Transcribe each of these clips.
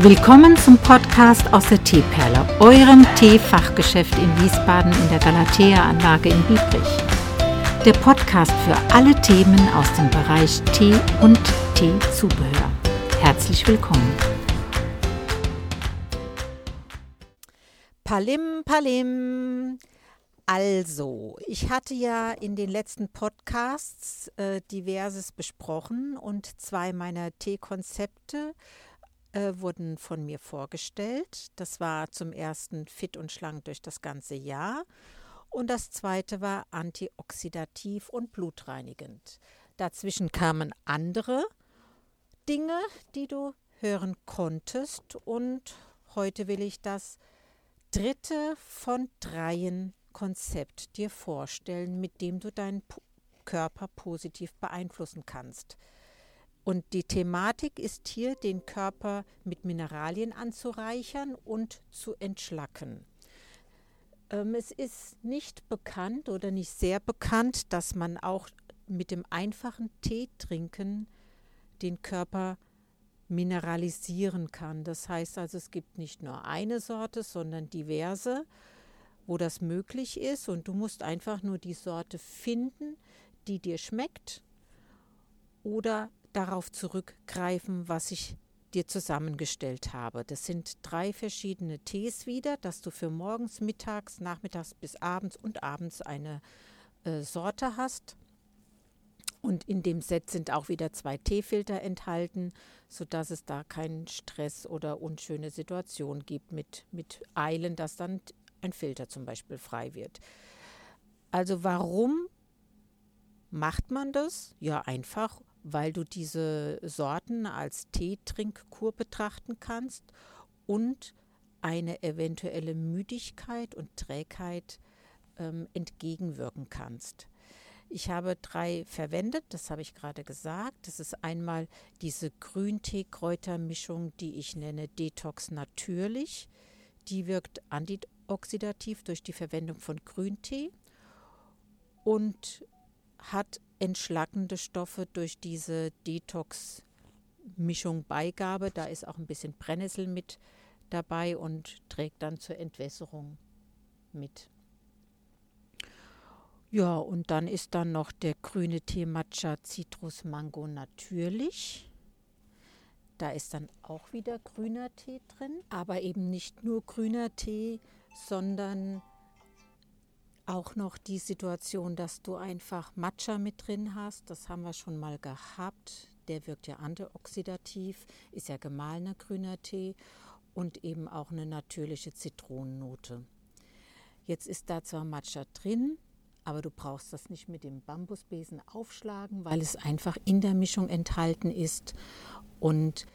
Willkommen zum Podcast aus der Teeperle, eurem Teefachgeschäft in Wiesbaden in der Galatea-Anlage in Biebrich. Der Podcast für alle Themen aus dem Bereich Tee und Teezubehör. Herzlich willkommen. Palim, Palim. Also, ich hatte ja in den letzten Podcasts äh, diverses besprochen und zwei meiner Teekonzepte äh, wurden von mir vorgestellt. Das war zum ersten fit und schlank durch das ganze Jahr und das zweite war antioxidativ und blutreinigend. Dazwischen kamen andere Dinge, die du hören konntest und heute will ich das dritte von dreien Konzept dir vorstellen, mit dem du deinen Körper positiv beeinflussen kannst. Und die Thematik ist hier, den Körper mit Mineralien anzureichern und zu entschlacken. Ähm, es ist nicht bekannt oder nicht sehr bekannt, dass man auch mit dem einfachen Tee trinken den Körper mineralisieren kann. Das heißt also, es gibt nicht nur eine Sorte, sondern diverse wo das möglich ist und du musst einfach nur die Sorte finden, die dir schmeckt oder darauf zurückgreifen, was ich dir zusammengestellt habe. Das sind drei verschiedene Tees wieder, dass du für morgens, mittags, nachmittags bis abends und abends eine äh, Sorte hast. Und in dem Set sind auch wieder zwei Teefilter enthalten, sodass es da keinen Stress oder unschöne Situation gibt mit, mit Eilen, dass dann ein Filter zum Beispiel frei wird. Also warum macht man das? Ja, einfach, weil du diese Sorten als Teetrinkkur betrachten kannst und eine eventuelle Müdigkeit und Trägheit ähm, entgegenwirken kannst. Ich habe drei verwendet, das habe ich gerade gesagt. Das ist einmal diese Grüntee-Kräutermischung, die ich nenne Detox natürlich. Die wirkt antioxidativ durch die Verwendung von Grüntee und hat entschlackende Stoffe durch diese Detox-Mischung Beigabe. Da ist auch ein bisschen Brennnessel mit dabei und trägt dann zur Entwässerung mit. Ja, und dann ist dann noch der grüne Tee Matcha Citrus Mango natürlich. Da ist dann auch wieder grüner Tee drin, aber eben nicht nur grüner Tee, sondern auch noch die Situation, dass du einfach Matcha mit drin hast. Das haben wir schon mal gehabt. Der wirkt ja antioxidativ, ist ja gemahlener grüner Tee und eben auch eine natürliche Zitronennote. Jetzt ist da zwar Matcha drin, aber du brauchst das nicht mit dem Bambusbesen aufschlagen, weil es einfach in der Mischung enthalten ist und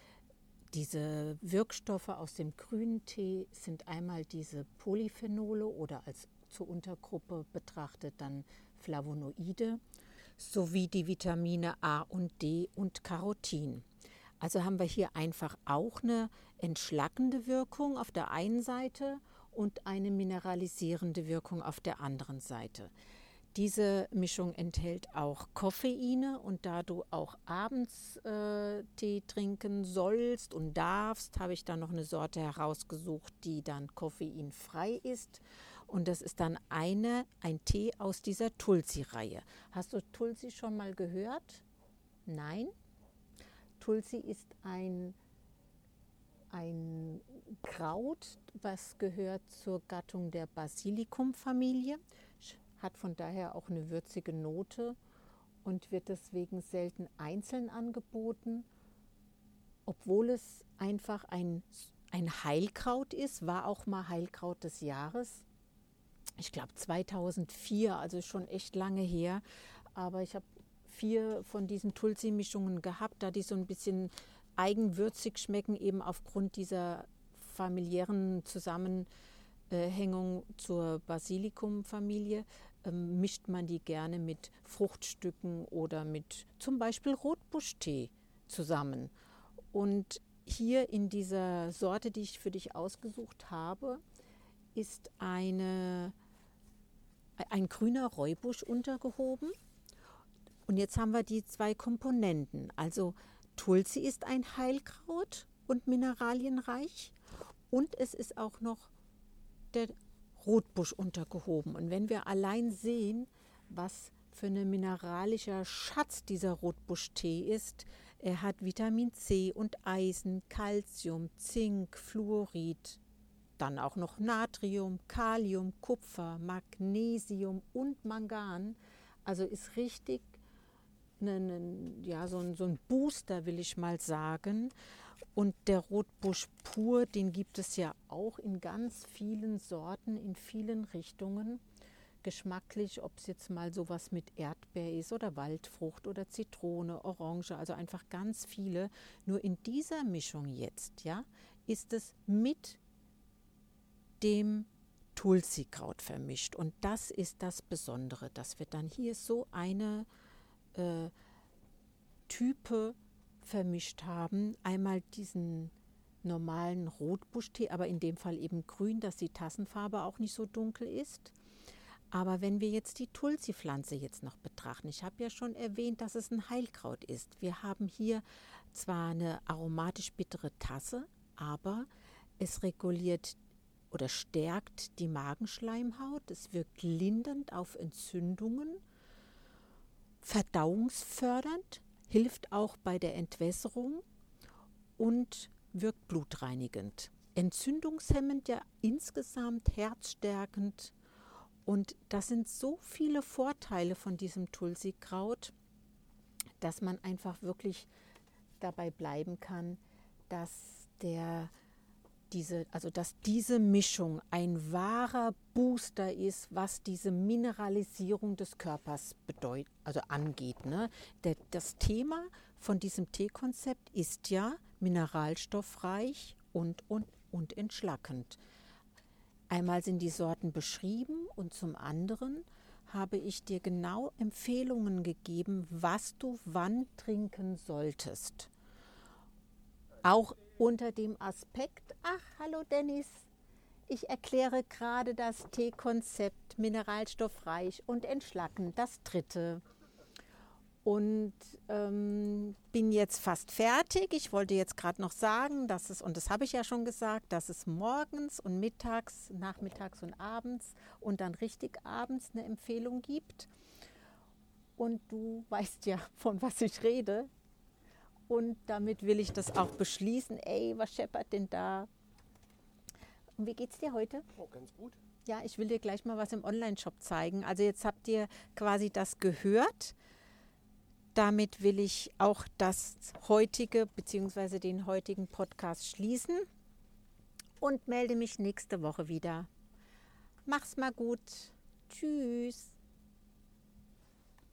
diese Wirkstoffe aus dem grünen Tee sind einmal diese Polyphenole oder als zur Untergruppe betrachtet dann Flavonoide sowie die Vitamine A und D und Carotin. Also haben wir hier einfach auch eine entschlackende Wirkung auf der einen Seite und eine mineralisierende Wirkung auf der anderen Seite. Diese Mischung enthält auch Koffeine und da du auch abends äh, Tee trinken sollst und darfst, habe ich da noch eine Sorte herausgesucht, die dann koffeinfrei ist. Und das ist dann eine, ein Tee aus dieser Tulsi-Reihe. Hast du Tulsi schon mal gehört? Nein? Tulsi ist ein, ein Kraut, was gehört zur Gattung der Basilikum-Familie hat von daher auch eine würzige Note und wird deswegen selten einzeln angeboten, obwohl es einfach ein, ein Heilkraut ist, war auch mal Heilkraut des Jahres. Ich glaube 2004, also schon echt lange her. Aber ich habe vier von diesen Tulsi-Mischungen gehabt, da die so ein bisschen eigenwürzig schmecken, eben aufgrund dieser familiären Zusammenhängung zur Basilikum-Familie mischt man die gerne mit Fruchtstücken oder mit zum Beispiel Rotbuschtee zusammen. Und hier in dieser Sorte, die ich für dich ausgesucht habe, ist eine, ein grüner Räubusch untergehoben. Und jetzt haben wir die zwei Komponenten. Also Tulsi ist ein Heilkraut und mineralienreich. Und es ist auch noch der Rotbusch untergehoben. Und wenn wir allein sehen, was für ein mineralischer Schatz dieser Rotbuschtee ist, er hat Vitamin C und Eisen, Calcium, Zink, Fluorid, dann auch noch Natrium, Kalium, Kupfer, Magnesium und Mangan. Also ist richtig ein, ja, so, ein, so ein Booster, will ich mal sagen. Und der Rotbusch pur, den gibt es ja auch in ganz vielen Sorten, in vielen Richtungen. Geschmacklich, ob es jetzt mal sowas mit Erdbeer ist oder Waldfrucht oder Zitrone, Orange, also einfach ganz viele. Nur in dieser Mischung jetzt, ja, ist es mit dem Tulsi-Kraut vermischt. Und das ist das Besondere, dass wir dann hier so eine äh, Type vermischt haben. Einmal diesen normalen Rotbuschtee, aber in dem Fall eben grün, dass die Tassenfarbe auch nicht so dunkel ist. Aber wenn wir jetzt die Tulsi-Pflanze jetzt noch betrachten, ich habe ja schon erwähnt, dass es ein Heilkraut ist. Wir haben hier zwar eine aromatisch bittere Tasse, aber es reguliert oder stärkt die Magenschleimhaut. Es wirkt lindernd auf Entzündungen, verdauungsfördernd, hilft auch bei der Entwässerung und wirkt blutreinigend. Entzündungshemmend, ja insgesamt herzstärkend. Und das sind so viele Vorteile von diesem Tulsi-Kraut, dass man einfach wirklich dabei bleiben kann, dass der diese, also dass diese Mischung ein wahrer Booster ist, was diese Mineralisierung des Körpers bedeutet, also angeht. Ne? Der, das Thema von diesem Teekonzept ist ja mineralstoffreich und, und, und entschlackend. Einmal sind die Sorten beschrieben und zum anderen habe ich dir genau Empfehlungen gegeben, was du wann trinken solltest. Auch unter dem Aspekt, ach, hallo Dennis, ich erkläre gerade das Teekonzept mineralstoffreich und entschlacken, das dritte. Und ähm, bin jetzt fast fertig. Ich wollte jetzt gerade noch sagen, dass es, und das habe ich ja schon gesagt, dass es morgens und mittags, nachmittags und abends und dann richtig abends eine Empfehlung gibt. Und du weißt ja, von was ich rede. Und damit will ich das auch beschließen. Ey, was scheppert denn da? Und wie geht's dir heute? Oh, ganz gut. Ja, ich will dir gleich mal was im Online-Shop zeigen. Also jetzt habt ihr quasi das gehört. Damit will ich auch das heutige bzw. den heutigen Podcast schließen und melde mich nächste Woche wieder. Mach's mal gut. Tschüss.